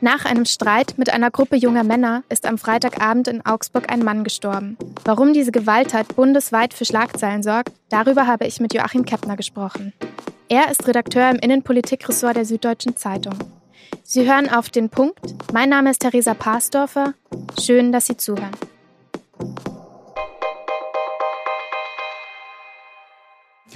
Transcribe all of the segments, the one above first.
Nach einem Streit mit einer Gruppe junger Männer ist am Freitagabend in Augsburg ein Mann gestorben. Warum diese Gewalttat bundesweit für Schlagzeilen sorgt, darüber habe ich mit Joachim Keppner gesprochen. Er ist Redakteur im Innenpolitikressort der Süddeutschen Zeitung. Sie hören auf den Punkt. Mein Name ist Theresa Pasdorfer. Schön, dass Sie zuhören.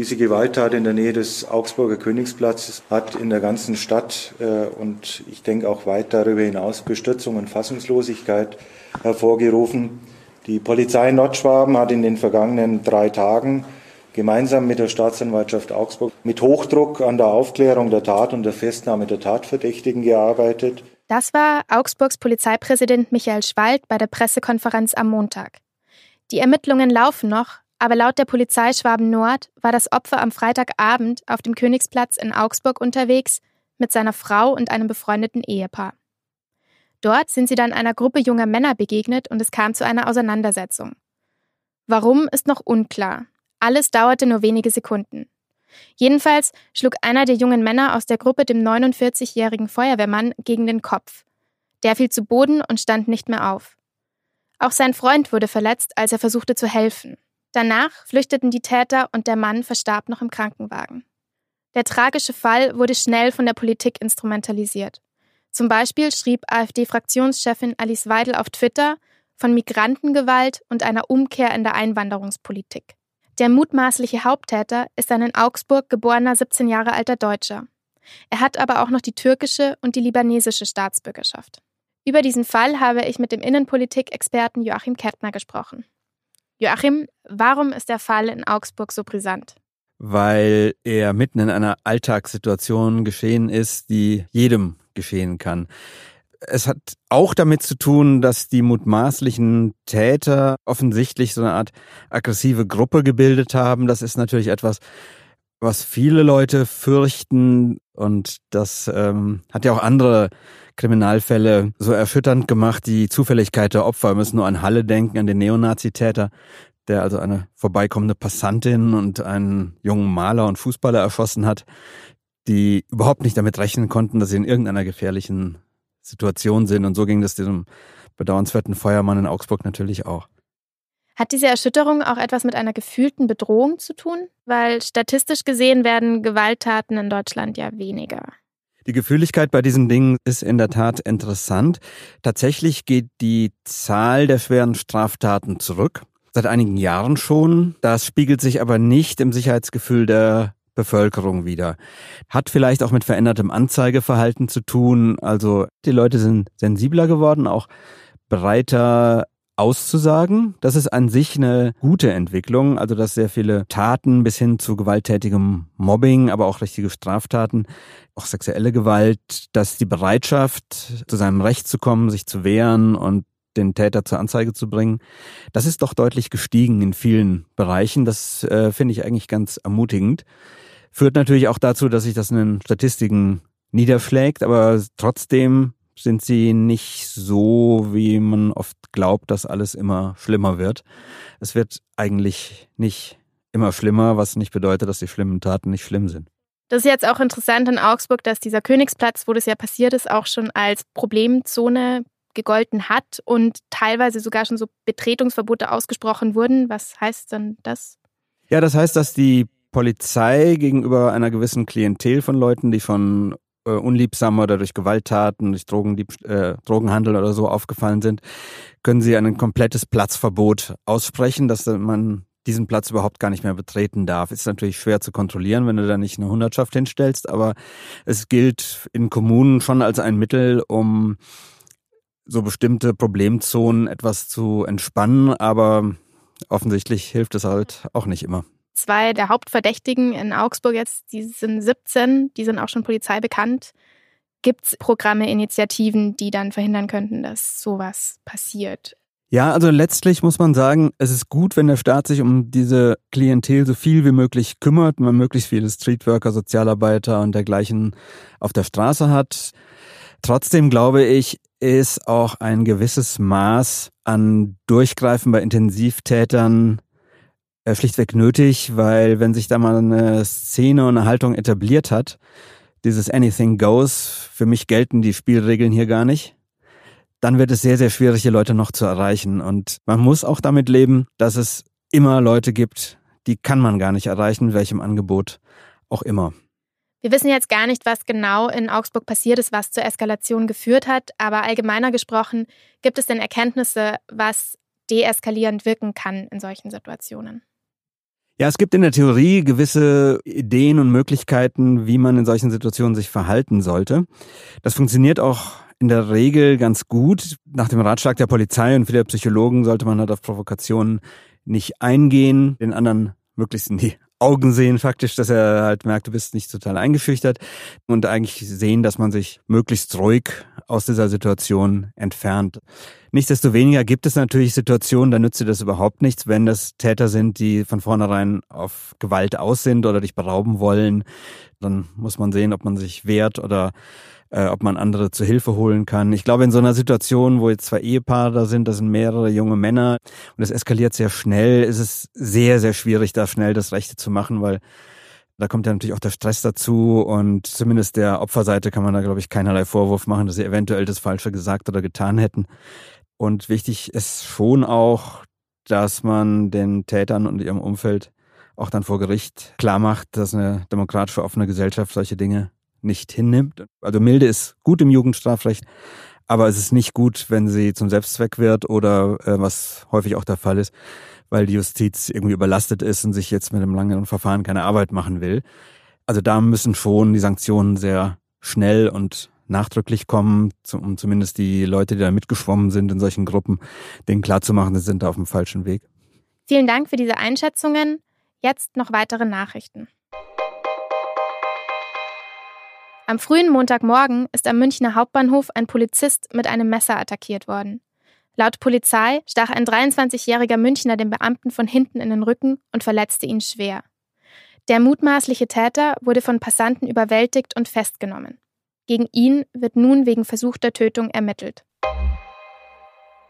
Diese Gewalttat in der Nähe des Augsburger Königsplatzes hat in der ganzen Stadt äh, und ich denke auch weit darüber hinaus Bestürzung und Fassungslosigkeit hervorgerufen. Die Polizei Nordschwaben hat in den vergangenen drei Tagen gemeinsam mit der Staatsanwaltschaft Augsburg mit Hochdruck an der Aufklärung der Tat und der Festnahme der Tatverdächtigen gearbeitet. Das war Augsburgs Polizeipräsident Michael Schwald bei der Pressekonferenz am Montag. Die Ermittlungen laufen noch, aber laut der Polizei Schwaben Nord war das Opfer am Freitagabend auf dem Königsplatz in Augsburg unterwegs mit seiner Frau und einem befreundeten Ehepaar. Dort sind sie dann einer Gruppe junger Männer begegnet und es kam zu einer Auseinandersetzung. Warum ist noch unklar. Alles dauerte nur wenige Sekunden. Jedenfalls schlug einer der jungen Männer aus der Gruppe dem 49-jährigen Feuerwehrmann gegen den Kopf. Der fiel zu Boden und stand nicht mehr auf. Auch sein Freund wurde verletzt, als er versuchte zu helfen. Danach flüchteten die Täter und der Mann verstarb noch im Krankenwagen. Der tragische Fall wurde schnell von der Politik instrumentalisiert. Zum Beispiel schrieb AfD-Fraktionschefin Alice Weidel auf Twitter von Migrantengewalt und einer Umkehr in der Einwanderungspolitik. Der mutmaßliche Haupttäter ist ein in Augsburg geborener 17 Jahre alter Deutscher. Er hat aber auch noch die türkische und die libanesische Staatsbürgerschaft. Über diesen Fall habe ich mit dem Innenpolitik-Experten Joachim Kettner gesprochen. Joachim, warum ist der Fall in Augsburg so brisant? Weil er mitten in einer Alltagssituation geschehen ist, die jedem geschehen kann. Es hat auch damit zu tun, dass die mutmaßlichen Täter offensichtlich so eine Art aggressive Gruppe gebildet haben. Das ist natürlich etwas, was viele Leute fürchten und das ähm, hat ja auch andere Kriminalfälle so erschütternd gemacht. Die Zufälligkeit der Opfer. Wir müssen nur an Halle denken, an den Neonazi-Täter, der also eine vorbeikommende Passantin und einen jungen Maler und Fußballer erschossen hat, die überhaupt nicht damit rechnen konnten, dass sie in irgendeiner gefährlichen Situation sind. Und so ging das diesem bedauernswerten Feuermann in Augsburg natürlich auch. Hat diese Erschütterung auch etwas mit einer gefühlten Bedrohung zu tun? Weil statistisch gesehen werden Gewalttaten in Deutschland ja weniger. Die Gefühligkeit bei diesen Dingen ist in der Tat interessant. Tatsächlich geht die Zahl der schweren Straftaten zurück. Seit einigen Jahren schon. Das spiegelt sich aber nicht im Sicherheitsgefühl der Bevölkerung wieder. Hat vielleicht auch mit verändertem Anzeigeverhalten zu tun. Also die Leute sind sensibler geworden, auch breiter auszusagen. Das ist an sich eine gute Entwicklung, also dass sehr viele Taten bis hin zu gewalttätigem Mobbing, aber auch richtige Straftaten, auch sexuelle Gewalt, dass die Bereitschaft, zu seinem Recht zu kommen, sich zu wehren und den Täter zur Anzeige zu bringen, das ist doch deutlich gestiegen in vielen Bereichen. Das äh, finde ich eigentlich ganz ermutigend. Führt natürlich auch dazu, dass sich das in den Statistiken niederschlägt, aber trotzdem sind sie nicht so, wie man oft glaubt, dass alles immer schlimmer wird. Es wird eigentlich nicht immer schlimmer, was nicht bedeutet, dass die schlimmen Taten nicht schlimm sind. Das ist jetzt auch interessant in Augsburg, dass dieser Königsplatz, wo das ja passiert ist, auch schon als Problemzone gegolten hat und teilweise sogar schon so Betretungsverbote ausgesprochen wurden. Was heißt denn das? Ja, das heißt, dass die Polizei gegenüber einer gewissen Klientel von Leuten, die von äh, unliebsamer oder durch Gewalttaten, durch Drogendieb äh, Drogenhandel oder so aufgefallen sind, können sie ein komplettes Platzverbot aussprechen, dass man diesen Platz überhaupt gar nicht mehr betreten darf. Ist natürlich schwer zu kontrollieren, wenn du da nicht eine Hundertschaft hinstellst, aber es gilt in Kommunen schon als ein Mittel, um so bestimmte Problemzonen etwas zu entspannen, aber offensichtlich hilft es halt auch nicht immer. Zwei der Hauptverdächtigen in Augsburg jetzt, die sind 17, die sind auch schon Polizei bekannt. Gibt es Programme, Initiativen, die dann verhindern könnten, dass sowas passiert? Ja, also letztlich muss man sagen, es ist gut, wenn der Staat sich um diese Klientel so viel wie möglich kümmert, man möglichst viele Streetworker, Sozialarbeiter und dergleichen auf der Straße hat. Trotzdem glaube ich, ist auch ein gewisses Maß an Durchgreifen bei Intensivtätern schlichtweg nötig, weil wenn sich da mal eine Szene und eine Haltung etabliert hat, dieses Anything Goes, für mich gelten die Spielregeln hier gar nicht, dann wird es sehr, sehr schwierig, die Leute noch zu erreichen. Und man muss auch damit leben, dass es immer Leute gibt, die kann man gar nicht erreichen, welchem Angebot auch immer. Wir wissen jetzt gar nicht, was genau in Augsburg passiert ist, was zur Eskalation geführt hat, aber allgemeiner gesprochen, gibt es denn Erkenntnisse, was deeskalierend wirken kann in solchen Situationen? Ja, es gibt in der Theorie gewisse Ideen und Möglichkeiten, wie man in solchen Situationen sich verhalten sollte. Das funktioniert auch in der Regel ganz gut. Nach dem Ratschlag der Polizei und vieler Psychologen sollte man halt auf Provokationen nicht eingehen, den anderen möglichst in die Augen sehen faktisch, dass er halt merkt, du bist nicht total eingeschüchtert und eigentlich sehen, dass man sich möglichst ruhig aus dieser Situation entfernt. Nichtsdestoweniger gibt es natürlich Situationen, da nützt dir das überhaupt nichts, wenn das Täter sind, die von vornherein auf Gewalt aus sind oder dich berauben wollen. Dann muss man sehen, ob man sich wehrt oder äh, ob man andere zu Hilfe holen kann. Ich glaube, in so einer Situation, wo jetzt zwei Ehepaare da sind, das sind mehrere junge Männer und es eskaliert sehr schnell, ist es sehr, sehr schwierig, da schnell das Rechte zu machen, weil da kommt ja natürlich auch der Stress dazu und zumindest der Opferseite kann man da, glaube ich, keinerlei Vorwurf machen, dass sie eventuell das Falsche gesagt oder getan hätten. Und wichtig ist schon auch, dass man den Tätern und ihrem Umfeld auch dann vor Gericht klar macht, dass eine demokratische, offene Gesellschaft solche Dinge nicht hinnimmt. Also milde ist gut im Jugendstrafrecht, aber es ist nicht gut, wenn sie zum Selbstzweck wird oder äh, was häufig auch der Fall ist, weil die Justiz irgendwie überlastet ist und sich jetzt mit einem langen Verfahren keine Arbeit machen will. Also da müssen schon die Sanktionen sehr schnell und nachdrücklich kommen, um zumindest die Leute, die da mitgeschwommen sind in solchen Gruppen, denen klarzumachen, sie sind da auf dem falschen Weg. Vielen Dank für diese Einschätzungen. Jetzt noch weitere Nachrichten. Am frühen Montagmorgen ist am Münchner Hauptbahnhof ein Polizist mit einem Messer attackiert worden. Laut Polizei stach ein 23-jähriger Münchner dem Beamten von hinten in den Rücken und verletzte ihn schwer. Der mutmaßliche Täter wurde von Passanten überwältigt und festgenommen. Gegen ihn wird nun wegen versuchter Tötung ermittelt.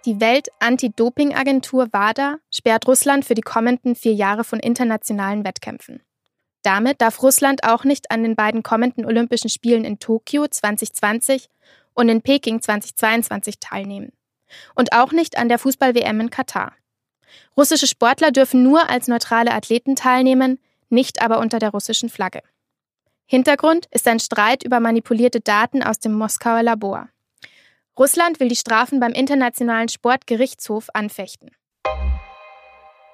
Die Welt-Anti-Doping-Agentur WADA sperrt Russland für die kommenden vier Jahre von internationalen Wettkämpfen. Damit darf Russland auch nicht an den beiden kommenden Olympischen Spielen in Tokio 2020 und in Peking 2022 teilnehmen. Und auch nicht an der Fußball-WM in Katar. Russische Sportler dürfen nur als neutrale Athleten teilnehmen, nicht aber unter der russischen Flagge. Hintergrund ist ein Streit über manipulierte Daten aus dem Moskauer Labor. Russland will die Strafen beim Internationalen Sportgerichtshof anfechten.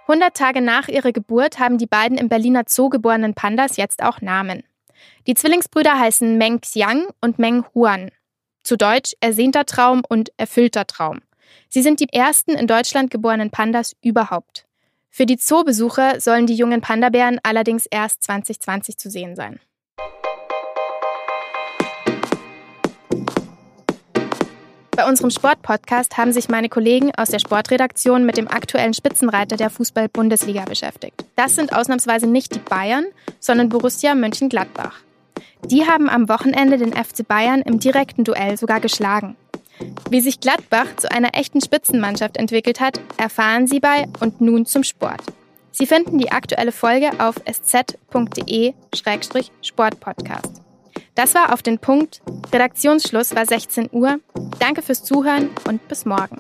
100 Tage nach ihrer Geburt haben die beiden im Berliner Zoo geborenen Pandas jetzt auch Namen. Die Zwillingsbrüder heißen Meng Xiang und Meng Huan. Zu Deutsch ersehnter Traum und erfüllter Traum. Sie sind die ersten in Deutschland geborenen Pandas überhaupt. Für die Zoobesucher sollen die jungen Pandabären allerdings erst 2020 zu sehen sein. Bei unserem Sportpodcast haben sich meine Kollegen aus der Sportredaktion mit dem aktuellen Spitzenreiter der Fußball-Bundesliga beschäftigt. Das sind ausnahmsweise nicht die Bayern, sondern Borussia Mönchengladbach. Die haben am Wochenende den FC Bayern im direkten Duell sogar geschlagen. Wie sich Gladbach zu einer echten Spitzenmannschaft entwickelt hat, erfahren Sie bei Und nun zum Sport. Sie finden die aktuelle Folge auf sz.de-sportpodcast. Das war auf den Punkt. Redaktionsschluss war 16 Uhr. Danke fürs Zuhören und bis morgen.